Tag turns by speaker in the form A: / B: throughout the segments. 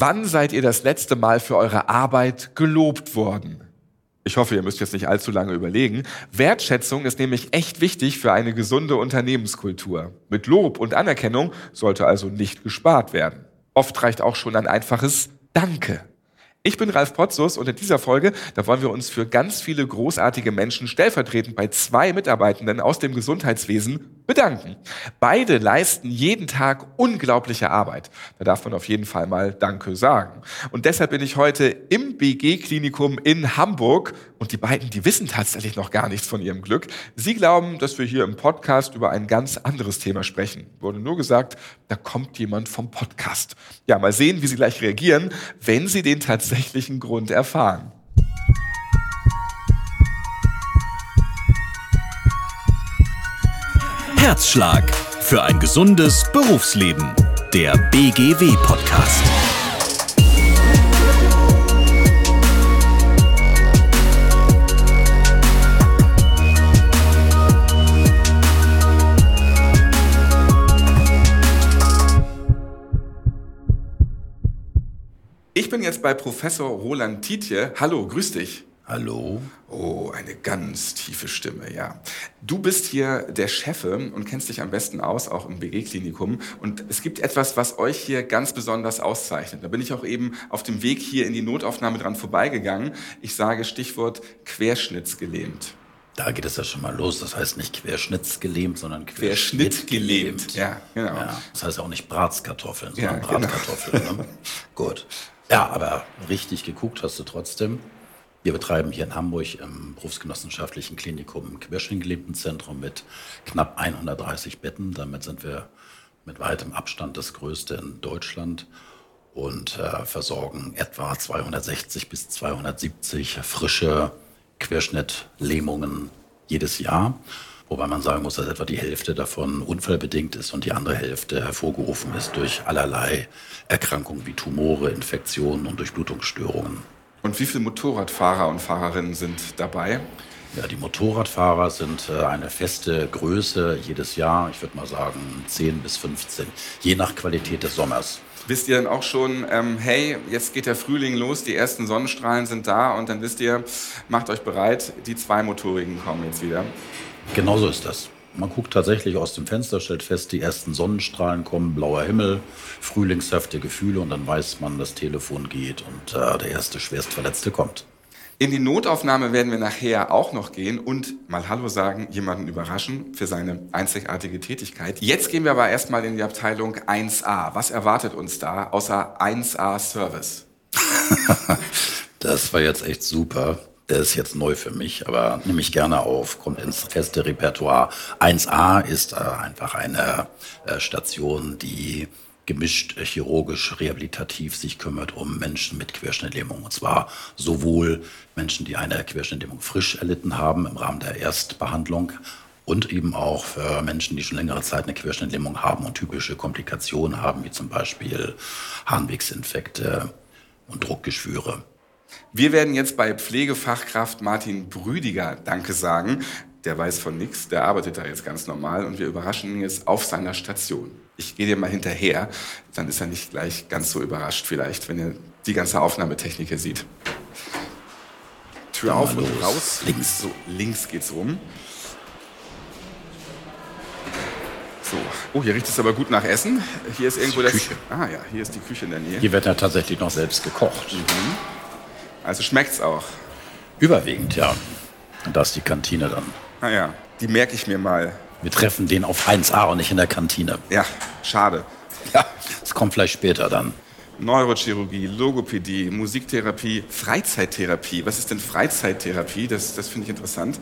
A: Wann seid ihr das letzte Mal für eure Arbeit gelobt worden? Ich hoffe, ihr müsst jetzt nicht allzu lange überlegen. Wertschätzung ist nämlich echt wichtig für eine gesunde Unternehmenskultur. Mit Lob und Anerkennung sollte also nicht gespart werden. Oft reicht auch schon ein einfaches Danke. Ich bin Ralf Potzus und in dieser Folge, da wollen wir uns für ganz viele großartige Menschen stellvertretend bei zwei Mitarbeitenden aus dem Gesundheitswesen bedanken. Beide leisten jeden Tag unglaubliche Arbeit. Da darf man auf jeden Fall mal Danke sagen. Und deshalb bin ich heute im BG-Klinikum in Hamburg und die beiden, die wissen tatsächlich noch gar nichts von ihrem Glück. Sie glauben, dass wir hier im Podcast über ein ganz anderes Thema sprechen. Wurde nur gesagt, da kommt jemand vom Podcast. Ja, mal sehen, wie sie gleich reagieren, wenn sie den tatsächlichen Grund erfahren.
B: Herzschlag für ein gesundes Berufsleben. Der BGW-Podcast.
A: Ich bin jetzt bei Professor Roland Tietje. Hallo, grüß dich.
C: Hallo.
A: Oh, eine ganz tiefe Stimme, ja. Du bist hier der Chefe und kennst dich am besten aus, auch im BG-Klinikum. Und es gibt etwas, was euch hier ganz besonders auszeichnet. Da bin ich auch eben auf dem Weg hier in die Notaufnahme dran vorbeigegangen. Ich sage Stichwort querschnittsgelähmt.
C: Da geht es ja schon mal los. Das heißt nicht querschnittsgelähmt, sondern
A: Querschnittgelähmt.
C: Ja, genau. Ja, das heißt auch nicht Bratskartoffeln, sondern ja, genau. Bratkartoffeln. Genau. Ne? Gut. Ja, aber richtig geguckt hast du trotzdem. Wir betreiben hier in Hamburg im berufsgenossenschaftlichen Klinikum Querschnittgelähmtenzentrum mit knapp 130 Betten. Damit sind wir mit weitem Abstand das größte in Deutschland und äh, versorgen etwa 260 bis 270 frische Querschnittlähmungen jedes Jahr. Wobei man sagen muss, dass etwa die Hälfte davon unfallbedingt ist und die andere Hälfte hervorgerufen ist durch allerlei Erkrankungen wie Tumore, Infektionen und Durchblutungsstörungen.
A: Und wie viele Motorradfahrer und Fahrerinnen sind dabei?
C: Ja, die Motorradfahrer sind äh, eine feste Größe jedes Jahr. Ich würde mal sagen 10 bis 15, je nach Qualität des Sommers.
A: Wisst ihr dann auch schon, ähm, hey, jetzt geht der Frühling los, die ersten Sonnenstrahlen sind da und dann wisst ihr, macht euch bereit, die Zweimotorigen kommen jetzt wieder.
C: Genauso ist das. Man guckt tatsächlich aus dem Fenster, stellt fest, die ersten Sonnenstrahlen kommen, blauer Himmel, frühlingshafte Gefühle und dann weiß man, das Telefon geht und äh, der erste Schwerstverletzte kommt.
A: In die Notaufnahme werden wir nachher auch noch gehen und mal Hallo sagen, jemanden überraschen für seine einzigartige Tätigkeit. Jetzt gehen wir aber erstmal in die Abteilung 1a. Was erwartet uns da außer 1a Service?
C: das war jetzt echt super der ist jetzt neu für mich, aber nehme ich gerne auf, kommt ins feste Repertoire. 1a ist äh, einfach eine äh, Station, die gemischt äh, chirurgisch rehabilitativ sich kümmert um Menschen mit Querschnittlähmung. Und zwar sowohl Menschen, die eine Querschnittlähmung frisch erlitten haben im Rahmen der Erstbehandlung und eben auch für Menschen, die schon längere Zeit eine Querschnittlähmung haben und typische Komplikationen haben, wie zum Beispiel Harnwegsinfekte und Druckgeschwüre.
A: Wir werden jetzt bei Pflegefachkraft Martin Brüdiger Danke sagen. Der weiß von nichts, der arbeitet da jetzt ganz normal und wir überraschen ihn jetzt auf seiner Station. Ich gehe dir mal hinterher, dann ist er nicht gleich ganz so überrascht vielleicht, wenn er die ganze Aufnahmetechnik hier sieht. Tür auf und raus. Links. So, links geht's rum. So. Oh, hier riecht es aber gut nach Essen. Hier ist irgendwo das. Küche. Ah ja, hier ist die Küche in der Nähe.
C: Hier wird ja tatsächlich noch selbst gekocht. Mhm.
A: Also schmeckt's auch?
C: Überwiegend, ja. Und da ist die Kantine dann.
A: Ah ja, die merke ich mir mal.
C: Wir treffen den auf 1A und nicht in der Kantine.
A: Ja, schade.
C: Ja, das kommt vielleicht später dann.
A: Neurochirurgie, Logopädie, Musiktherapie, Freizeittherapie. Was ist denn Freizeittherapie? Das, das finde ich interessant.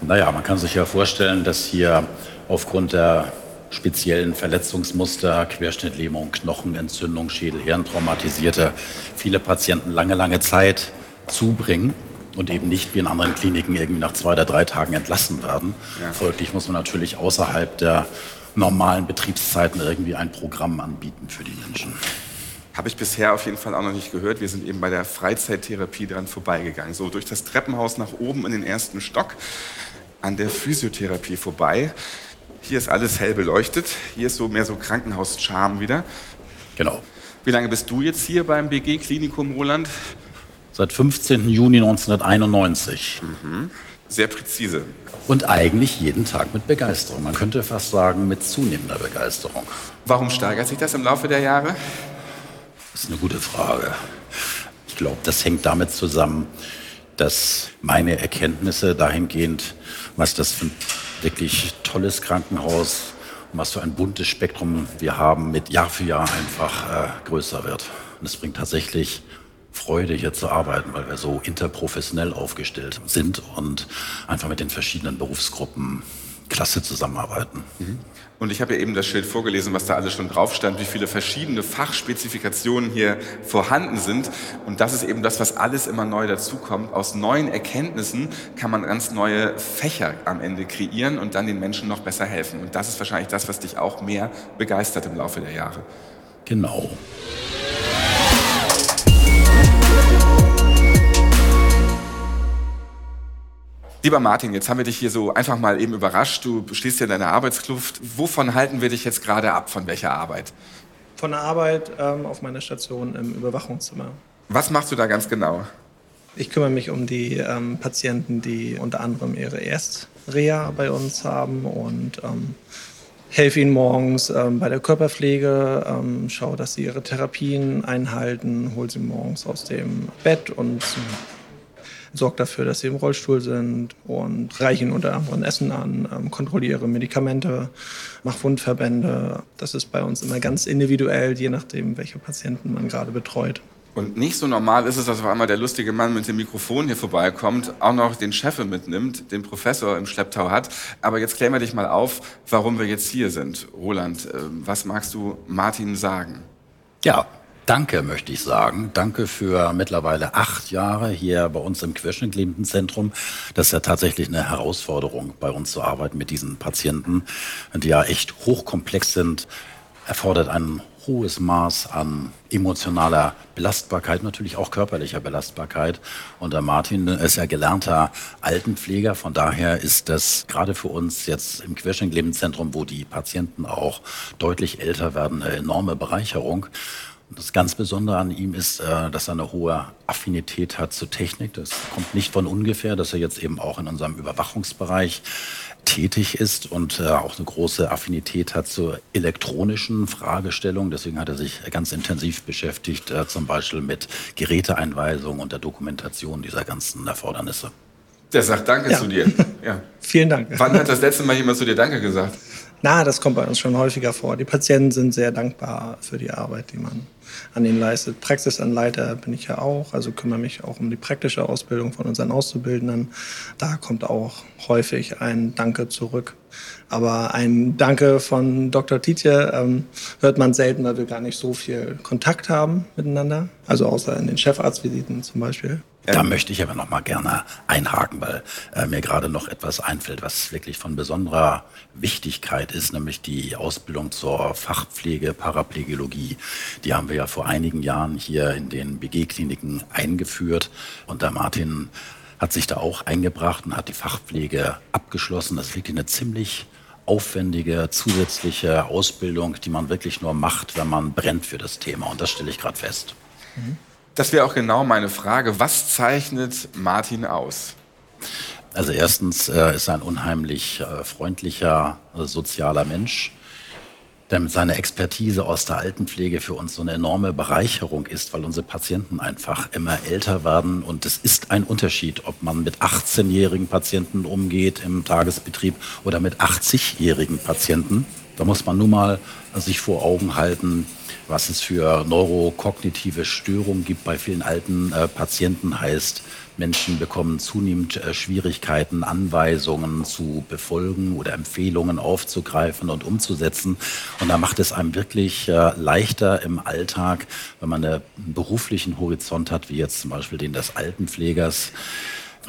C: Naja, man kann sich ja vorstellen, dass hier aufgrund der speziellen Verletzungsmuster, Querschnittlähmung, Knochenentzündung, Schädel, Hirntraumatisierte, viele Patienten lange, lange Zeit zubringen und eben nicht wie in anderen Kliniken irgendwie nach zwei oder drei Tagen entlassen werden. Ja. Folglich muss man natürlich außerhalb der normalen Betriebszeiten irgendwie ein Programm anbieten für die Menschen.
A: Habe ich bisher auf jeden Fall auch noch nicht gehört. Wir sind eben bei der Freizeittherapie dran vorbeigegangen. So durch das Treppenhaus nach oben in den ersten Stock, an der Physiotherapie vorbei. Hier ist alles hell beleuchtet. Hier ist so mehr so Krankenhauscharme wieder.
C: Genau.
A: Wie lange bist du jetzt hier beim BG-Klinikum, Roland?
C: Seit 15. Juni 1991.
A: Mhm. Sehr präzise.
C: Und eigentlich jeden Tag mit Begeisterung. Man könnte fast sagen, mit zunehmender Begeisterung.
A: Warum steigert sich das im Laufe der Jahre?
C: Das ist eine gute Frage. Ich glaube, das hängt damit zusammen, dass meine Erkenntnisse dahingehend, was das für ein wirklich tolles Krankenhaus und was für ein buntes Spektrum wir haben, mit Jahr für Jahr einfach äh, größer wird. Und es bringt tatsächlich Freude, hier zu arbeiten, weil wir so interprofessionell aufgestellt sind und einfach mit den verschiedenen Berufsgruppen klasse zusammenarbeiten.
A: Mhm. Und ich habe ja eben das Schild vorgelesen, was da alles schon drauf stand, wie viele verschiedene Fachspezifikationen hier vorhanden sind. Und das ist eben das, was alles immer neu dazukommt. Aus neuen Erkenntnissen kann man ganz neue Fächer am Ende kreieren und dann den Menschen noch besser helfen. Und das ist wahrscheinlich das, was dich auch mehr begeistert im Laufe der Jahre.
C: Genau.
A: Lieber Martin, jetzt haben wir dich hier so einfach mal eben überrascht. Du stehst hier in deiner Arbeitskluft. Wovon halten wir dich jetzt gerade ab? Von welcher Arbeit?
D: Von der Arbeit ähm, auf meiner Station im Überwachungszimmer.
A: Was machst du da ganz genau?
D: Ich kümmere mich um die ähm, Patienten, die unter anderem ihre Erstreha bei uns haben und ähm, helfe ihnen morgens ähm, bei der Körperpflege, ähm, schaue, dass sie ihre Therapien einhalten, hole sie morgens aus dem Bett und sorge dafür, dass sie im Rollstuhl sind und reiche ihnen unter anderem Essen an, ähm, kontrolliere Medikamente, mache Wundverbände. Das ist bei uns immer ganz individuell, je nachdem, welche Patienten man gerade betreut.
A: Und nicht so normal ist es, dass auf einmal der lustige Mann mit dem Mikrofon hier vorbeikommt, auch noch den Chef mitnimmt, den Professor im Schlepptau hat. Aber jetzt klären wir dich mal auf, warum wir jetzt hier sind. Roland, äh, was magst du Martin sagen?
C: Ja, Danke, möchte ich sagen. Danke für mittlerweile acht Jahre hier bei uns im Querschnittlebendenzentrum. Das ist ja tatsächlich eine Herausforderung, bei uns zu arbeiten mit diesen Patienten, die ja echt hochkomplex sind, erfordert ein hohes Maß an emotionaler Belastbarkeit, natürlich auch körperlicher Belastbarkeit. Und der Martin ist ja gelernter Altenpfleger, von daher ist das gerade für uns jetzt im Querschnittlebendenzentrum, wo die Patienten auch deutlich älter werden, eine enorme Bereicherung. Das ganz Besondere an ihm ist, äh, dass er eine hohe Affinität hat zur Technik. Das kommt nicht von ungefähr, dass er jetzt eben auch in unserem Überwachungsbereich tätig ist und äh, auch eine große Affinität hat zur elektronischen Fragestellung. Deswegen hat er sich ganz intensiv beschäftigt, äh, zum Beispiel mit Geräteeinweisung und der Dokumentation dieser ganzen Erfordernisse.
A: Der sagt Danke ja. zu dir.
D: Ja. Vielen Dank.
A: Wann hat das letzte Mal jemand zu dir Danke gesagt?
D: Na, das kommt bei uns schon häufiger vor. Die Patienten sind sehr dankbar für die Arbeit, die man an ihnen leistet. Praxisanleiter bin ich ja auch, also kümmere mich auch um die praktische Ausbildung von unseren Auszubildenden. Da kommt auch häufig ein Danke zurück. Aber ein Danke von Dr. Tietje ähm, hört man selten, weil wir gar nicht so viel Kontakt haben miteinander. Also außer in den Chefarztvisiten zum Beispiel.
C: Da möchte ich aber noch mal gerne einhaken, weil äh, mir gerade noch etwas einfällt, was wirklich von besonderer Wichtigkeit ist, nämlich die Ausbildung zur Fachpflege, Paraplegiologie. Die haben wir ja vor einigen Jahren hier in den BG-Kliniken eingeführt und der Martin hat sich da auch eingebracht und hat die Fachpflege abgeschlossen. Das ist wirklich eine ziemlich aufwendige zusätzliche Ausbildung, die man wirklich nur macht, wenn man brennt für das Thema. Und das stelle ich gerade fest.
A: Mhm. Das wäre auch genau meine Frage. Was zeichnet Martin aus?
C: Also erstens äh, ist er ein unheimlich äh, freundlicher, äh, sozialer Mensch, der mit seiner Expertise aus der Altenpflege für uns so eine enorme Bereicherung ist, weil unsere Patienten einfach immer älter werden. Und es ist ein Unterschied, ob man mit 18-jährigen Patienten umgeht im Tagesbetrieb oder mit 80-jährigen Patienten. Da muss man nun mal sich vor Augen halten, was es für neurokognitive Störungen gibt bei vielen alten äh, Patienten, heißt, Menschen bekommen zunehmend äh, Schwierigkeiten, Anweisungen zu befolgen oder Empfehlungen aufzugreifen und umzusetzen. Und da macht es einem wirklich äh, leichter im Alltag, wenn man einen beruflichen Horizont hat, wie jetzt zum Beispiel den des Altenpflegers,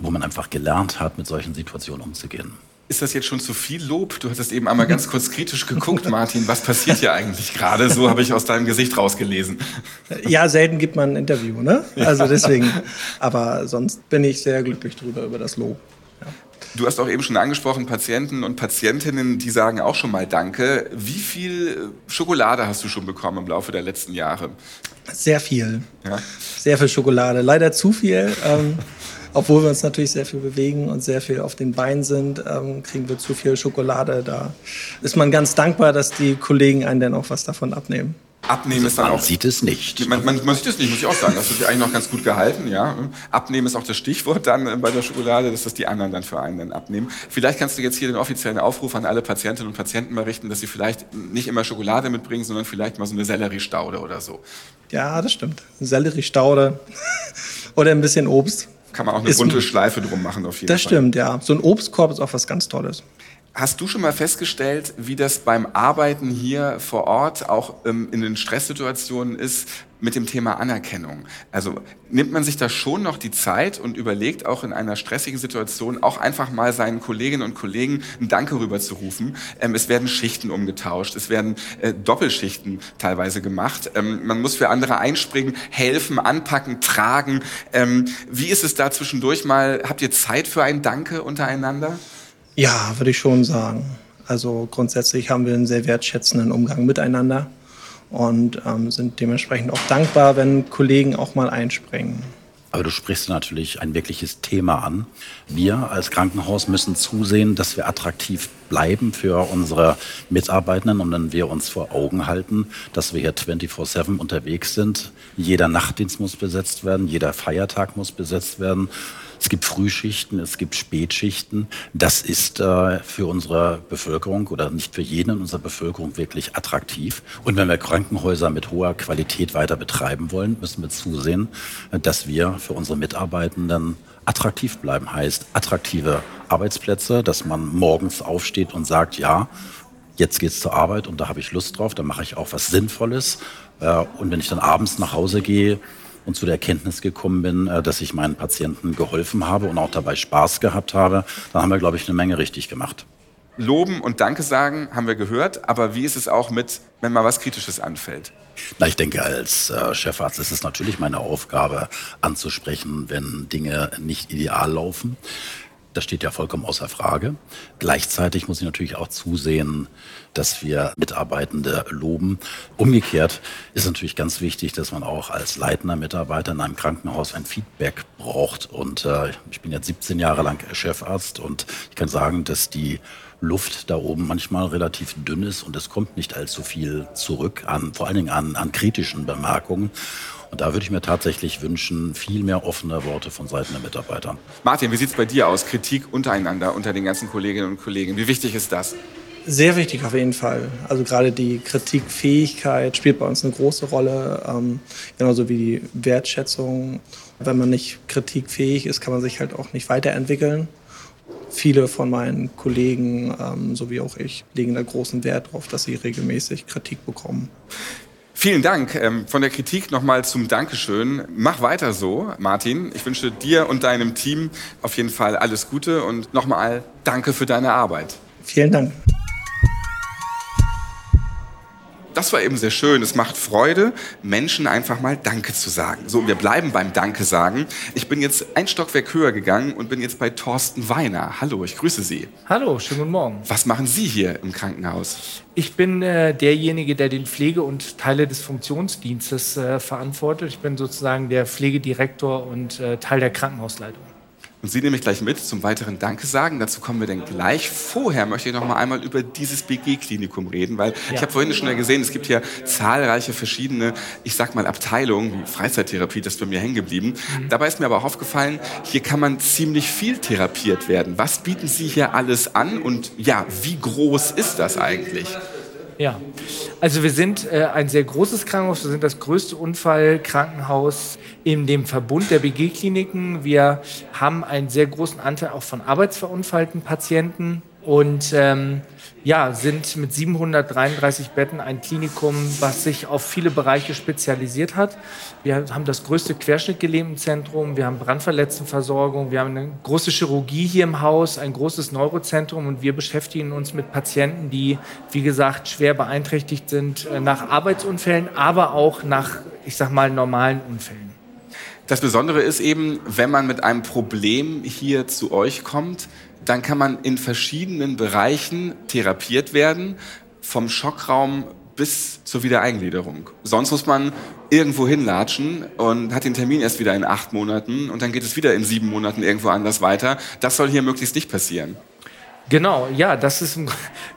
C: wo man einfach gelernt hat, mit solchen Situationen umzugehen.
A: Ist das jetzt schon zu viel Lob? Du hattest eben einmal ganz kurz kritisch geguckt, Martin. Was passiert hier eigentlich gerade? So habe ich aus deinem Gesicht rausgelesen.
D: Ja, selten gibt man ein Interview, ne? Also deswegen. Aber sonst bin ich sehr glücklich drüber über das Lob. Ja.
A: Du hast auch eben schon angesprochen, Patienten und Patientinnen, die sagen auch schon mal Danke. Wie viel Schokolade hast du schon bekommen im Laufe der letzten Jahre?
D: Sehr viel. Ja? Sehr viel Schokolade. Leider zu viel. Ähm, obwohl wir uns natürlich sehr viel bewegen und sehr viel auf den Beinen sind, ähm, kriegen wir zu viel Schokolade. Da ist man ganz dankbar, dass die Kollegen einen dann auch was davon abnehmen.
A: Abnehmen ist dann
C: man
A: auch.
C: sieht es nicht.
A: Man, man, man, sieht es nicht, muss ich auch sagen. Das ist eigentlich noch ganz gut gehalten, ja. Abnehmen ist auch das Stichwort dann äh, bei der Schokolade, dass das die anderen dann für einen dann abnehmen. Vielleicht kannst du jetzt hier den offiziellen Aufruf an alle Patientinnen und Patienten mal richten, dass sie vielleicht nicht immer Schokolade mitbringen, sondern vielleicht mal so eine Selleriestaude oder so.
D: Ja, das stimmt. Selleriestaude oder ein bisschen Obst.
A: Kann man auch eine bunte Schleife drum machen auf jeden
D: das Fall. Das stimmt, ja. So ein Obstkorb ist auch was ganz Tolles.
A: Hast du schon mal festgestellt, wie das beim Arbeiten hier vor Ort auch ähm, in den Stresssituationen ist mit dem Thema Anerkennung? Also nimmt man sich da schon noch die Zeit und überlegt auch in einer stressigen Situation auch einfach mal seinen Kolleginnen und Kollegen ein Danke rüberzurufen? Ähm, es werden Schichten umgetauscht, es werden äh, Doppelschichten teilweise gemacht. Ähm, man muss für andere einspringen, helfen, anpacken, tragen. Ähm, wie ist es da zwischendurch mal? Habt ihr Zeit für ein Danke untereinander?
D: Ja, würde ich schon sagen. Also grundsätzlich haben wir einen sehr wertschätzenden Umgang miteinander und ähm, sind dementsprechend auch dankbar, wenn Kollegen auch mal einspringen.
C: Aber du sprichst natürlich ein wirkliches Thema an. Wir als Krankenhaus müssen zusehen, dass wir attraktiv bleiben für unsere Mitarbeitenden und wenn wir uns vor Augen halten, dass wir hier 24-7 unterwegs sind. Jeder Nachtdienst muss besetzt werden, jeder Feiertag muss besetzt werden. Es gibt Frühschichten, es gibt Spätschichten. Das ist äh, für unsere Bevölkerung oder nicht für jeden in unserer Bevölkerung wirklich attraktiv. Und wenn wir Krankenhäuser mit hoher Qualität weiter betreiben wollen, müssen wir zusehen, dass wir für unsere Mitarbeitenden attraktiv bleiben. Heißt attraktive Arbeitsplätze, dass man morgens aufsteht und sagt, ja, jetzt geht's zur Arbeit und da habe ich Lust drauf, da mache ich auch was Sinnvolles. Äh, und wenn ich dann abends nach Hause gehe, und zu der Erkenntnis gekommen bin, äh, dass ich meinen Patienten geholfen habe und auch dabei Spaß gehabt habe, dann haben wir, glaube ich, eine Menge richtig gemacht.
A: Loben und Danke sagen haben wir gehört, aber wie ist es auch mit, wenn mal was Kritisches anfällt?
C: Na, ich denke, als äh, Chefarzt ist es natürlich meine Aufgabe, anzusprechen, wenn Dinge nicht ideal laufen. Das steht ja vollkommen außer Frage. Gleichzeitig muss ich natürlich auch zusehen, dass wir Mitarbeitende loben. Umgekehrt ist natürlich ganz wichtig, dass man auch als leitender Mitarbeiter in einem Krankenhaus ein Feedback braucht. Und äh, ich bin jetzt 17 Jahre lang Chefarzt und ich kann sagen, dass die Luft da oben manchmal relativ dünn ist und es kommt nicht allzu viel zurück an, vor allen Dingen an, an kritischen Bemerkungen. Und da würde ich mir tatsächlich wünschen, viel mehr offene Worte von Seiten der Mitarbeiter.
A: Martin, wie sieht es bei dir aus? Kritik untereinander, unter den ganzen Kolleginnen und Kollegen. Wie wichtig ist das?
D: Sehr wichtig auf jeden Fall. Also gerade die Kritikfähigkeit spielt bei uns eine große Rolle, ähm, genauso wie die Wertschätzung. Wenn man nicht kritikfähig ist, kann man sich halt auch nicht weiterentwickeln. Viele von meinen Kollegen, ähm, so wie auch ich, legen da großen Wert darauf, dass sie regelmäßig Kritik bekommen.
A: Vielen Dank. Ähm, von der Kritik nochmal zum Dankeschön. Mach weiter so, Martin. Ich wünsche dir und deinem Team auf jeden Fall alles Gute und nochmal danke für deine Arbeit.
D: Vielen Dank.
A: Das war eben sehr schön. Es macht Freude, Menschen einfach mal Danke zu sagen. So, wir bleiben beim Danke sagen. Ich bin jetzt ein Stockwerk höher gegangen und bin jetzt bei Thorsten Weiner. Hallo, ich grüße Sie.
E: Hallo, schönen guten Morgen.
A: Was machen Sie hier im Krankenhaus?
E: Ich bin äh, derjenige, der den Pflege- und Teile des Funktionsdienstes äh, verantwortet. Ich bin sozusagen der Pflegedirektor und äh, Teil der Krankenhausleitung.
A: Und Sie nehme ich gleich mit zum weiteren Danke sagen. Dazu kommen wir dann gleich. Vorher möchte ich noch mal einmal über dieses BG-Klinikum reden, weil ja. ich habe vorhin schon gesehen, es gibt hier zahlreiche verschiedene, ich sag mal Abteilungen, wie Freizeittherapie, das ist bei mir hängen geblieben. Mhm. Dabei ist mir aber auch aufgefallen, hier kann man ziemlich viel therapiert werden. Was bieten Sie hier alles an und ja, wie groß ist das eigentlich?
E: Ja, also wir sind äh, ein sehr großes Krankenhaus. Wir sind das größte Unfallkrankenhaus in dem Verbund der BG-Kliniken. Wir haben einen sehr großen Anteil auch von arbeitsverunfallten Patienten und ähm, ja, sind mit 733 Betten ein Klinikum, was sich auf viele Bereiche spezialisiert hat. Wir haben das größte Querschnittgelähmtenzentrum, wir haben Brandverletztenversorgung, wir haben eine große Chirurgie hier im Haus, ein großes Neurozentrum und wir beschäftigen uns mit Patienten, die, wie gesagt, schwer beeinträchtigt sind äh, nach Arbeitsunfällen, aber auch nach, ich sag mal, normalen Unfällen.
A: Das Besondere ist eben, wenn man mit einem Problem hier zu euch kommt, dann kann man in verschiedenen Bereichen therapiert werden, vom Schockraum bis zur Wiedereingliederung. Sonst muss man irgendwo hinlatschen und hat den Termin erst wieder in acht Monaten und dann geht es wieder in sieben Monaten irgendwo anders weiter. Das soll hier möglichst nicht passieren.
E: Genau, ja, das ist im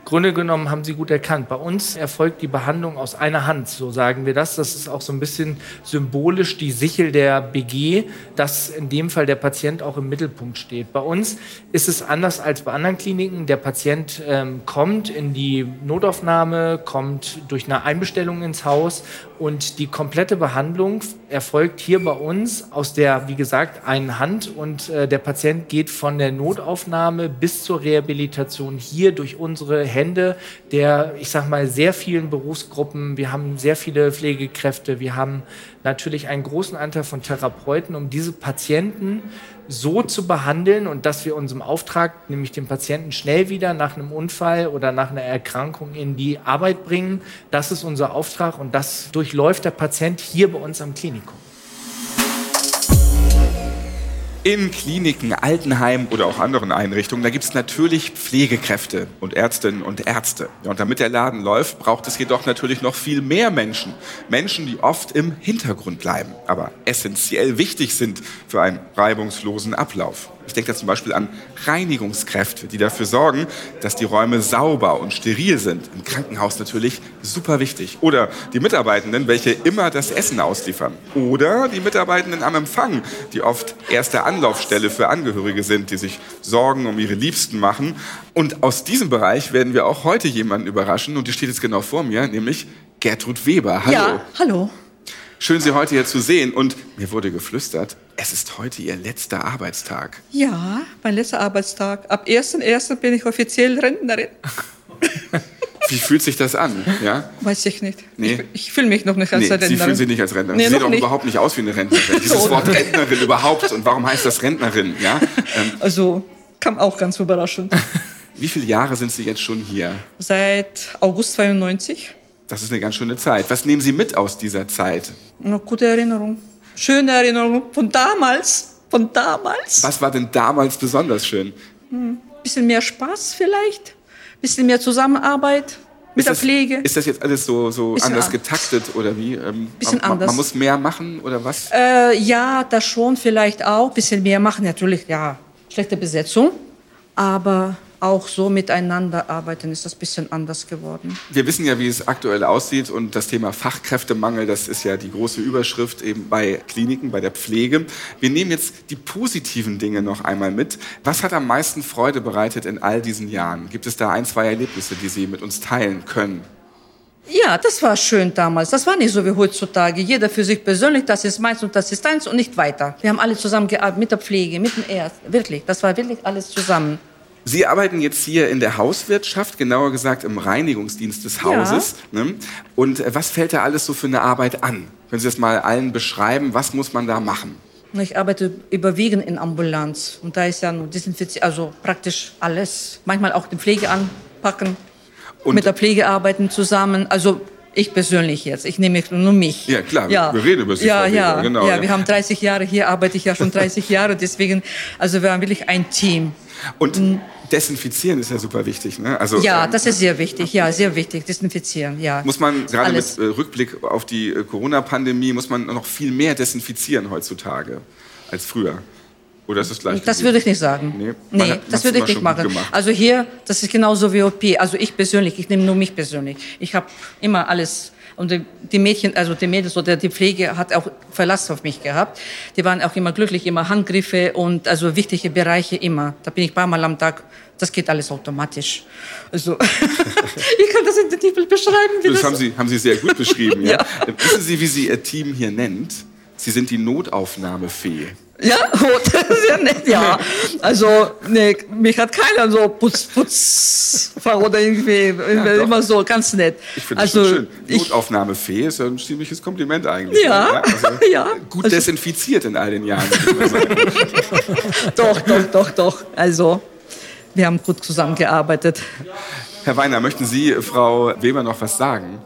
E: Grunde genommen, haben Sie gut erkannt. Bei uns erfolgt die Behandlung aus einer Hand, so sagen wir das. Das ist auch so ein bisschen symbolisch die Sichel der BG, dass in dem Fall der Patient auch im Mittelpunkt steht. Bei uns ist es anders als bei anderen Kliniken. Der Patient ähm, kommt in die Notaufnahme, kommt durch eine Einbestellung ins Haus und die komplette Behandlung erfolgt hier bei uns aus der, wie gesagt, einen Hand und äh, der Patient geht von der Notaufnahme bis zur Rehabilitation hier durch unsere Hände der, ich sag mal, sehr vielen Berufsgruppen. Wir haben sehr viele Pflegekräfte, wir haben natürlich einen großen Anteil von Therapeuten, um diese Patienten so zu behandeln und dass wir unserem Auftrag, nämlich den Patienten schnell wieder nach einem Unfall oder nach einer Erkrankung in die Arbeit bringen. Das ist unser Auftrag und das durchläuft der Patient hier bei uns am Klinikum.
A: In Kliniken, Altenheimen oder auch anderen Einrichtungen, da gibt es natürlich Pflegekräfte und Ärztinnen und Ärzte. Und damit der Laden läuft, braucht es jedoch natürlich noch viel mehr Menschen. Menschen, die oft im Hintergrund bleiben, aber essentiell wichtig sind für einen reibungslosen Ablauf. Ich denke da zum Beispiel an Reinigungskräfte, die dafür sorgen, dass die Räume sauber und steril sind. Im Krankenhaus natürlich super wichtig. Oder die Mitarbeitenden, welche immer das Essen ausliefern. Oder die Mitarbeitenden am Empfang, die oft erste Anlaufstelle für Angehörige sind, die sich Sorgen um ihre Liebsten machen. Und aus diesem Bereich werden wir auch heute jemanden überraschen. Und die steht jetzt genau vor mir, nämlich Gertrud Weber.
F: Hallo. Ja, hallo.
A: Schön, Sie heute hier zu sehen. Und mir wurde geflüstert, es ist heute Ihr letzter Arbeitstag.
F: Ja, mein letzter Arbeitstag. Ab 1.1. bin ich offiziell Rentnerin.
A: Wie fühlt sich das an? Ja?
F: Weiß ich nicht. Nee. Ich, ich fühle mich noch nicht als nee, Rentnerin.
A: Sie fühlen sich nicht als Rentnerin. Nee, Sie sehen doch überhaupt nicht aus wie eine Rentnerin. Dieses Wort Rentnerin überhaupt. Und warum heißt das Rentnerin? Ja?
F: Ähm, also kam auch ganz überraschend.
A: Wie viele Jahre sind Sie jetzt schon hier?
F: Seit August 92.
A: Das ist eine ganz schöne Zeit. Was nehmen Sie mit aus dieser Zeit?
F: Eine gute Erinnerung. Schöne Erinnerung von damals. Von damals.
A: Was war denn damals besonders schön?
F: Hm. Bisschen mehr Spaß vielleicht. Bisschen mehr Zusammenarbeit mit ist der
A: das,
F: Pflege.
A: Ist das jetzt alles so, so anders getaktet oder wie?
F: Ähm, bisschen
A: man,
F: anders.
A: Man muss mehr machen oder was?
F: Äh, ja, das schon vielleicht auch. Bisschen mehr machen. Natürlich, ja, schlechte Besetzung. Aber auch so miteinander arbeiten, ist das ein bisschen anders geworden.
A: Wir wissen ja, wie es aktuell aussieht und das Thema Fachkräftemangel, das ist ja die große Überschrift eben bei Kliniken, bei der Pflege. Wir nehmen jetzt die positiven Dinge noch einmal mit. Was hat am meisten Freude bereitet in all diesen Jahren? Gibt es da ein, zwei Erlebnisse, die Sie mit uns teilen können?
F: Ja, das war schön damals. Das war nicht so wie heutzutage. Jeder für sich persönlich, das ist meins und das ist deins und nicht weiter. Wir haben alle zusammen gearbeitet, mit der Pflege, mit dem Erst. Wirklich, das war wirklich alles zusammen.
A: Sie arbeiten jetzt hier in der Hauswirtschaft, genauer gesagt im Reinigungsdienst des Hauses. Ja. Ne? Und äh, was fällt da alles so für eine Arbeit an? Können Sie das mal allen beschreiben? Was muss man da machen?
F: Ich arbeite überwiegend in Ambulanz und da ist ja nur Desinfizieren, also praktisch alles. Manchmal auch die Pflege anpacken, und mit der Pflege arbeiten zusammen. Also ich persönlich jetzt, ich nehme nur mich.
A: Ja, klar, ja. wir reden über Sie.
F: Ja, ja, genau, ja, ja, wir haben 30 Jahre, hier arbeite ich ja schon 30 Jahre, deswegen, also wir haben wirklich ein Team.
A: Und mhm. Desinfizieren ist ja super wichtig. Ne?
F: Also, ja, ähm, das ist sehr wichtig. Ja, sehr wichtig. Desinfizieren, ja.
A: Muss man gerade Alles. mit äh, Rückblick auf die äh, Corona-Pandemie, muss man noch viel mehr desinfizieren heutzutage als früher? Oder ist das gleich?
F: Das würde ich nicht sagen. Nee, nee hat, das würde ich nicht machen. Also hier, das ist genauso wie OP. Also ich persönlich, ich nehme nur mich persönlich. Ich habe immer alles und die Mädchen, also die Mädels oder die Pflege hat auch Verlass auf mich gehabt. Die waren auch immer glücklich, immer Handgriffe und also wichtige Bereiche immer. Da bin ich ein paar Mal am Tag. Das geht alles automatisch. Also, ich kann das in den Titel beschreiben.
A: das, das haben, Sie, haben Sie sehr gut beschrieben. ja. ja. Wissen Sie, wie Sie Ihr Team hier nennt? Sie sind die Notaufnahmefee.
F: Ja, das ist ja nett, ja. Also, nee, mich hat keiner so putz, putz, oder irgendwie, ja, immer so, ganz nett.
A: Ich finde also, das schön. Notaufnahmefee ist ja ein ziemliches Kompliment eigentlich.
F: Ja, ja. Also, ja.
A: Gut also, desinfiziert in all den Jahren.
F: doch, doch, doch, doch. Also, wir haben gut zusammengearbeitet.
A: Herr Weiner, möchten Sie Frau Weber noch was sagen?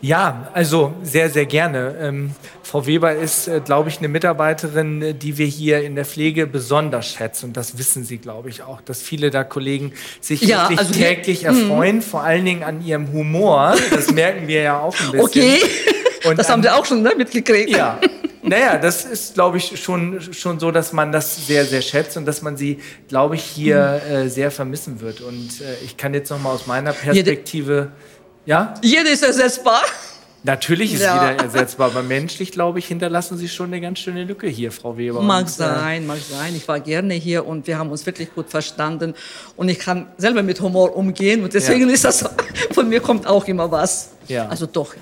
E: Ja, also sehr, sehr gerne. Ähm, Frau Weber ist, äh, glaube ich, eine Mitarbeiterin, die wir hier in der Pflege besonders schätzen. Und das wissen Sie, glaube ich, auch, dass viele da Kollegen sich ja, wirklich also täglich erfreuen, mh. vor allen Dingen an ihrem Humor. Das merken wir ja auch ein bisschen.
F: Okay, Und das haben Sie auch schon ne, mitgekriegt.
E: Ja, naja, das ist, glaube ich, schon, schon so, dass man das sehr, sehr schätzt und dass man sie, glaube ich, hier äh, sehr vermissen wird. Und äh, ich kann jetzt noch mal aus meiner Perspektive, Jede, ja?
F: Jeder ist ersetzbar.
E: Natürlich ist ja. jeder ersetzbar, aber menschlich, glaube ich, hinterlassen Sie schon eine ganz schöne Lücke hier, Frau Weber.
F: Mag äh, sein, mag sein. Ich war gerne hier und wir haben uns wirklich gut verstanden. Und ich kann selber mit Humor umgehen und deswegen ja. ist das, von mir kommt auch immer was. Ja. Also doch,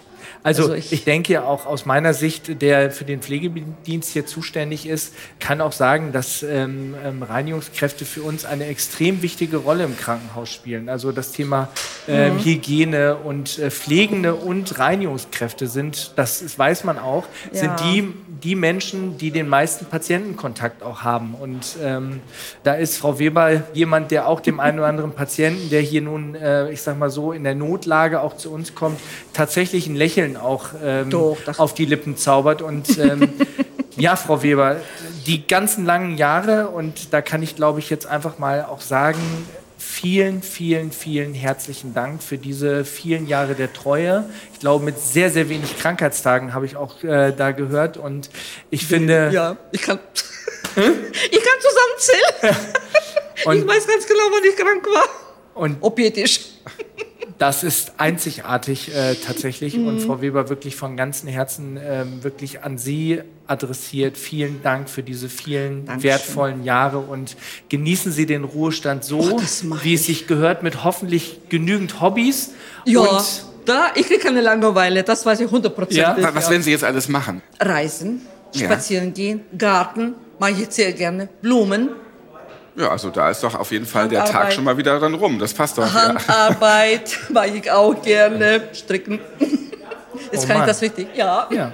E: also, also ich, ich, denke auch aus meiner Sicht, der für den Pflegedienst hier zuständig ist, kann auch sagen, dass ähm, ähm, Reinigungskräfte für uns eine extrem wichtige Rolle im Krankenhaus spielen. Also das Thema ähm, mhm. Hygiene und äh, Pflegende und Reinigungskräfte sind, das weiß man auch, ja. sind die, die Menschen, die den meisten Patientenkontakt auch haben. Und ähm, da ist Frau Weber jemand, der auch dem einen oder anderen Patienten, der hier nun, äh, ich sag mal so, in der Notlage auch zu uns kommt, tatsächlich ein Lächeln Lächeln auch ähm, Doch, auf die Lippen zaubert. Und ähm, ja, Frau Weber, die ganzen langen Jahre, und da kann ich, glaube ich, jetzt einfach mal auch sagen, vielen, vielen, vielen herzlichen Dank für diese vielen Jahre der Treue. Ich glaube, mit sehr, sehr wenig Krankheitstagen habe ich auch äh, da gehört. Und ich finde.
F: Ja, ich kann. Hm? Ich kann zusammenzählen. ich weiß ganz genau, wann ich krank war.
E: Und Opietisch. Das ist einzigartig äh, tatsächlich mhm. und Frau Weber wirklich von ganzem Herzen äh, wirklich an Sie adressiert. Vielen Dank für diese vielen Dankeschön. wertvollen Jahre und genießen Sie den Ruhestand so, oh, wie es sich gehört, mit hoffentlich genügend Hobbys.
F: Ja. Und da, ich kriege keine Langeweile, das weiß ich hundertprozentig.
A: Ja? Was werden Sie jetzt alles machen?
F: Reisen, spazieren ja. gehen, Garten, mache ich sehr gerne, Blumen.
A: Ja, also da ist doch auf jeden Fall der Tag schon mal wieder dann rum. Das passt doch.
F: Handarbeit ja. mache ich auch gerne. Stricken. Jetzt oh kann Mann. ich das richtig. Ja. ja.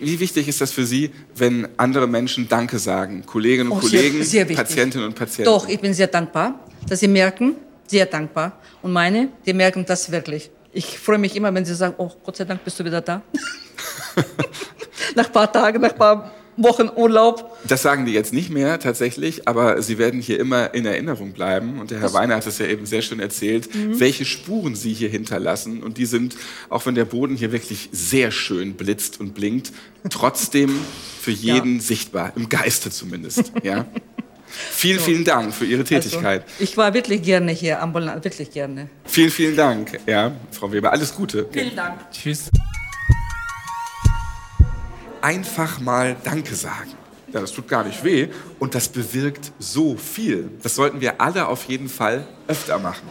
A: Wie wichtig ist das für Sie, wenn andere Menschen Danke sagen? Kolleginnen und oh, Kollegen, sehr, sehr Patientinnen und Patienten?
F: Doch, ich bin sehr dankbar, dass Sie merken, sehr dankbar. Und meine, die merken das wirklich. Ich freue mich immer, wenn Sie sagen, oh, Gott sei Dank bist du wieder da. nach ein paar Tagen, nach ein paar Wochen Urlaub.
A: Das sagen die jetzt nicht mehr tatsächlich, aber sie werden hier immer in Erinnerung bleiben. Und der Herr Weiner hat es ja eben sehr schön erzählt, mhm. welche Spuren sie hier hinterlassen. Und die sind, auch wenn der Boden hier wirklich sehr schön blitzt und blinkt, trotzdem für jeden ja. sichtbar, im Geiste zumindest. Ja? Vielen, so. vielen Dank für Ihre also, Tätigkeit.
F: Also, ich war wirklich gerne hier, ambulant, wirklich gerne.
A: Vielen, vielen Dank, ja, Frau Weber. Alles Gute.
F: Vielen Dank.
E: Tschüss
A: einfach mal Danke sagen. Ja, das tut gar nicht weh und das bewirkt so viel. Das sollten wir alle auf jeden Fall öfter machen.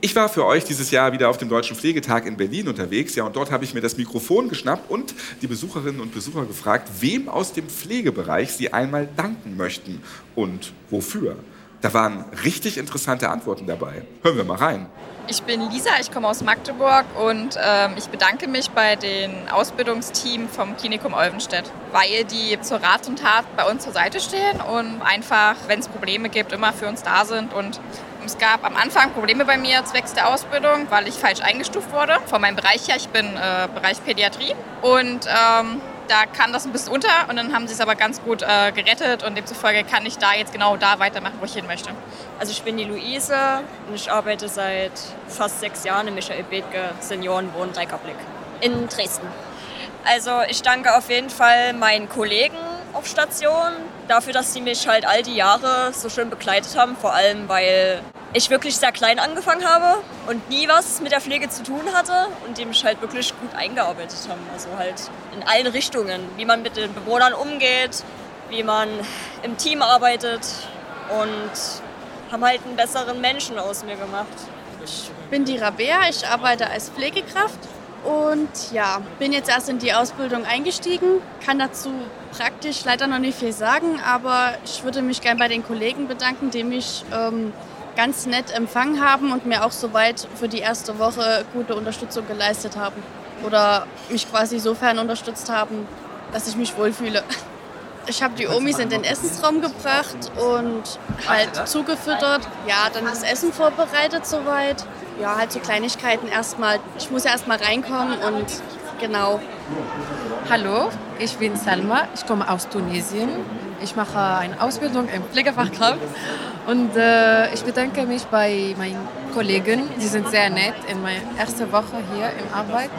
A: Ich war für euch dieses Jahr wieder auf dem Deutschen Pflegetag in Berlin unterwegs. Ja, und dort habe ich mir das Mikrofon geschnappt und die Besucherinnen und Besucher gefragt, wem aus dem Pflegebereich sie einmal danken möchten und wofür. Da waren richtig interessante Antworten dabei. Hören wir mal rein.
G: Ich bin Lisa, ich komme aus Magdeburg und ähm, ich bedanke mich bei den Ausbildungsteam vom Klinikum Olvenstedt, weil die zur Rat und Tat bei uns zur Seite stehen und einfach, wenn es Probleme gibt, immer für uns da sind. Und es gab am Anfang Probleme bei mir zwecks der Ausbildung, weil ich falsch eingestuft wurde von meinem Bereich her. Ich bin äh, Bereich Pädiatrie und ähm, da kam das ein bisschen unter und dann haben sie es aber ganz gut äh, gerettet und demzufolge kann ich da jetzt genau da weitermachen, wo ich hin möchte.
H: Also ich bin die Luise und ich arbeite seit fast sechs Jahren im Michael Bethke Seniorenwohn in Dresden. Also ich danke auf jeden Fall meinen Kollegen auf Station dafür, dass sie mich halt all die Jahre so schön begleitet haben, vor allem weil ich wirklich sehr klein angefangen habe und nie was mit der Pflege zu tun hatte und die mich halt wirklich gut eingearbeitet haben. Also halt in allen Richtungen, wie man mit den Bewohnern umgeht, wie man im Team arbeitet und haben halt einen besseren Menschen aus mir gemacht.
I: Ich bin die Rabea, ich arbeite als Pflegekraft und ja, bin jetzt erst in die Ausbildung eingestiegen, kann dazu praktisch leider noch nicht viel sagen, aber ich würde mich gerne bei den Kollegen bedanken, die mich ähm, ganz nett empfangen haben und mir auch soweit für die erste Woche gute Unterstützung geleistet haben. Oder mich quasi sofern unterstützt haben, dass ich mich wohlfühle. Ich habe die Omis in den Essensraum gebracht und halt zugefüttert. Ja, dann das Essen vorbereitet soweit. ja, halt so Kleinigkeiten erstmal. Ich muss ja erstmal reinkommen und genau.
J: Hallo, ich bin Salma, ich komme aus Tunesien. Ich mache eine Ausbildung im Pflegefachkraft und äh, ich bedanke mich bei meinen Kollegen. Sie sind sehr nett in meiner ersten Woche hier in Arbeit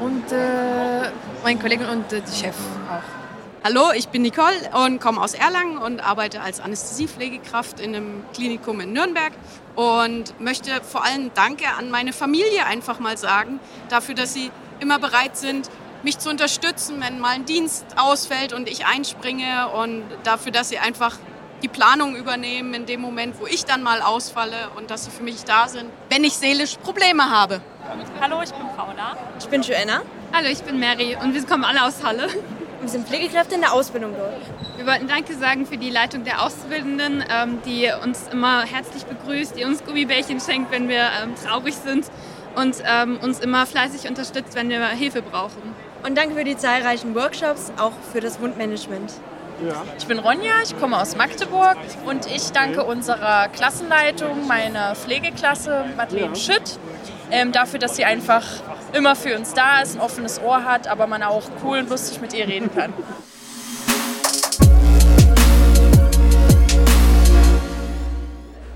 J: und äh, meinen Kollegen und äh, die Chef auch.
K: Hallo, ich bin Nicole und komme aus Erlangen und arbeite als Anästhesiepflegekraft in einem Klinikum in Nürnberg und möchte vor allem Danke an meine Familie einfach mal sagen, dafür, dass sie immer bereit sind, mich zu unterstützen, wenn mal ein Dienst ausfällt und ich einspringe und dafür, dass sie einfach die Planung übernehmen in dem Moment, wo ich dann mal ausfalle und dass sie für mich da sind, wenn ich seelisch Probleme habe.
L: Hallo, ich bin Paula.
M: Ich bin Joanna.
N: Hallo, ich bin Mary und wir kommen alle aus Halle.
M: Wir sind Pflegekräfte in der Ausbildung dort.
N: Wir wollten Danke sagen für die Leitung der Auszubildenden, ähm, die uns immer herzlich begrüßt, die uns Gummibärchen schenkt, wenn wir ähm, traurig sind und ähm, uns immer fleißig unterstützt, wenn wir Hilfe brauchen.
M: Und danke für die zahlreichen Workshops, auch für das Wundmanagement.
O: Ja. Ich bin Ronja, ich komme aus Magdeburg und ich danke unserer Klassenleitung, meiner Pflegeklasse Madeleine Schütt, ähm, dafür, dass sie einfach immer für uns da ist, ein offenes Ohr hat, aber man auch cool und lustig mit ihr reden kann.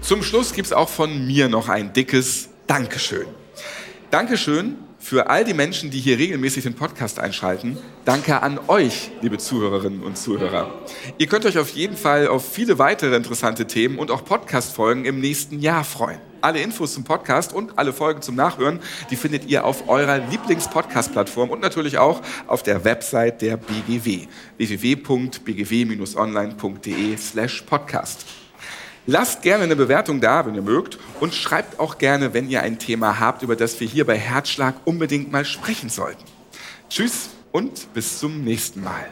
A: Zum Schluss gibt es auch von mir noch ein dickes Dankeschön. Dankeschön für all die Menschen, die hier regelmäßig den Podcast einschalten. Danke an euch, liebe Zuhörerinnen und Zuhörer. Ihr könnt euch auf jeden Fall auf viele weitere interessante Themen und auch Podcast-Folgen im nächsten Jahr freuen. Alle Infos zum Podcast und alle Folgen zum Nachhören, die findet ihr auf eurer Lieblings-Podcast-Plattform und natürlich auch auf der Website der BGW www.bgw-online.de slash podcast. Lasst gerne eine Bewertung da, wenn ihr mögt, und schreibt auch gerne, wenn ihr ein Thema habt, über das wir hier bei Herzschlag unbedingt mal sprechen sollten. Tschüss und bis zum nächsten Mal.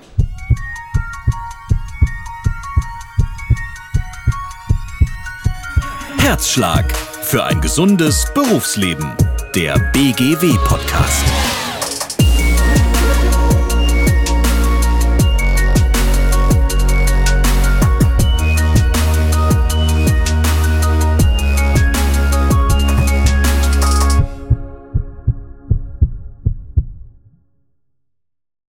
B: Herzschlag für ein gesundes Berufsleben. Der BGW-Podcast.